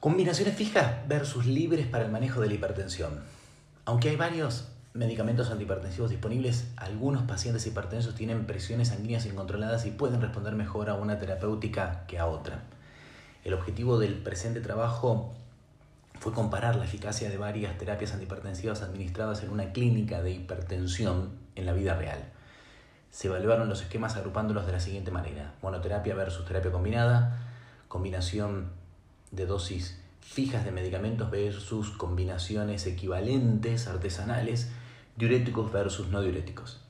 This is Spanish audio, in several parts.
Combinaciones fijas versus libres para el manejo de la hipertensión. Aunque hay varios medicamentos antihipertensivos disponibles, algunos pacientes hipertensos tienen presiones sanguíneas incontroladas y pueden responder mejor a una terapéutica que a otra. El objetivo del presente trabajo fue comparar la eficacia de varias terapias antihipertensivas administradas en una clínica de hipertensión en la vida real. Se evaluaron los esquemas agrupándolos de la siguiente manera. Monoterapia versus terapia combinada, combinación de dosis fijas de medicamentos versus combinaciones equivalentes artesanales, diuréticos versus no diuréticos.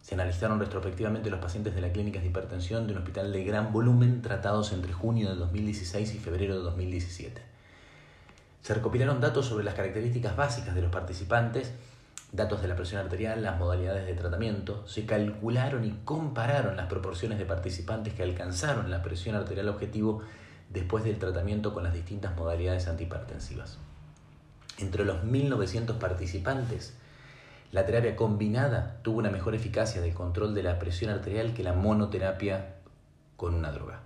Se analizaron retrospectivamente los pacientes de la clínica de hipertensión de un hospital de gran volumen tratados entre junio de 2016 y febrero de 2017. Se recopilaron datos sobre las características básicas de los participantes, datos de la presión arterial, las modalidades de tratamiento, se calcularon y compararon las proporciones de participantes que alcanzaron la presión arterial objetivo después del tratamiento con las distintas modalidades antihipertensivas. Entre los 1.900 participantes, la terapia combinada tuvo una mejor eficacia de control de la presión arterial que la monoterapia con una droga.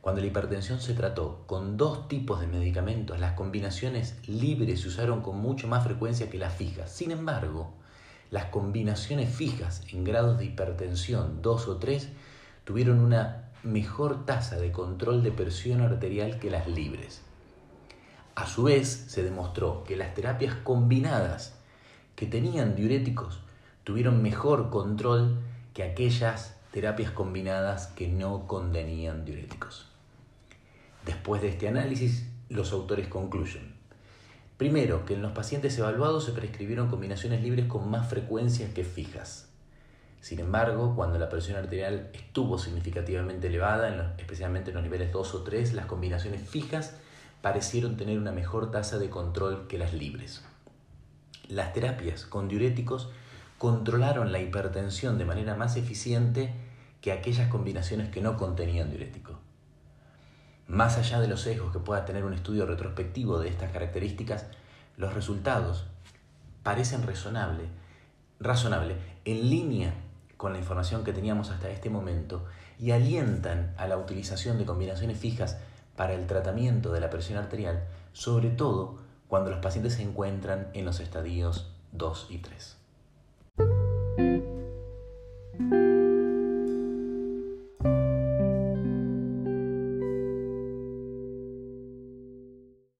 Cuando la hipertensión se trató con dos tipos de medicamentos, las combinaciones libres se usaron con mucho más frecuencia que las fijas. Sin embargo, las combinaciones fijas en grados de hipertensión 2 o 3 tuvieron una mejor tasa de control de presión arterial que las libres. A su vez, se demostró que las terapias combinadas que tenían diuréticos tuvieron mejor control que aquellas terapias combinadas que no contenían diuréticos. Después de este análisis, los autores concluyen. Primero, que en los pacientes evaluados se prescribieron combinaciones libres con más frecuencia que fijas. Sin embargo, cuando la presión arterial estuvo significativamente elevada, especialmente en los niveles 2 o 3, las combinaciones fijas parecieron tener una mejor tasa de control que las libres. Las terapias con diuréticos controlaron la hipertensión de manera más eficiente que aquellas combinaciones que no contenían diurético. Más allá de los sesgos que pueda tener un estudio retrospectivo de estas características, los resultados parecen razonables razonable, en línea con la información que teníamos hasta este momento y alientan a la utilización de combinaciones fijas para el tratamiento de la presión arterial, sobre todo cuando los pacientes se encuentran en los estadios 2 y 3.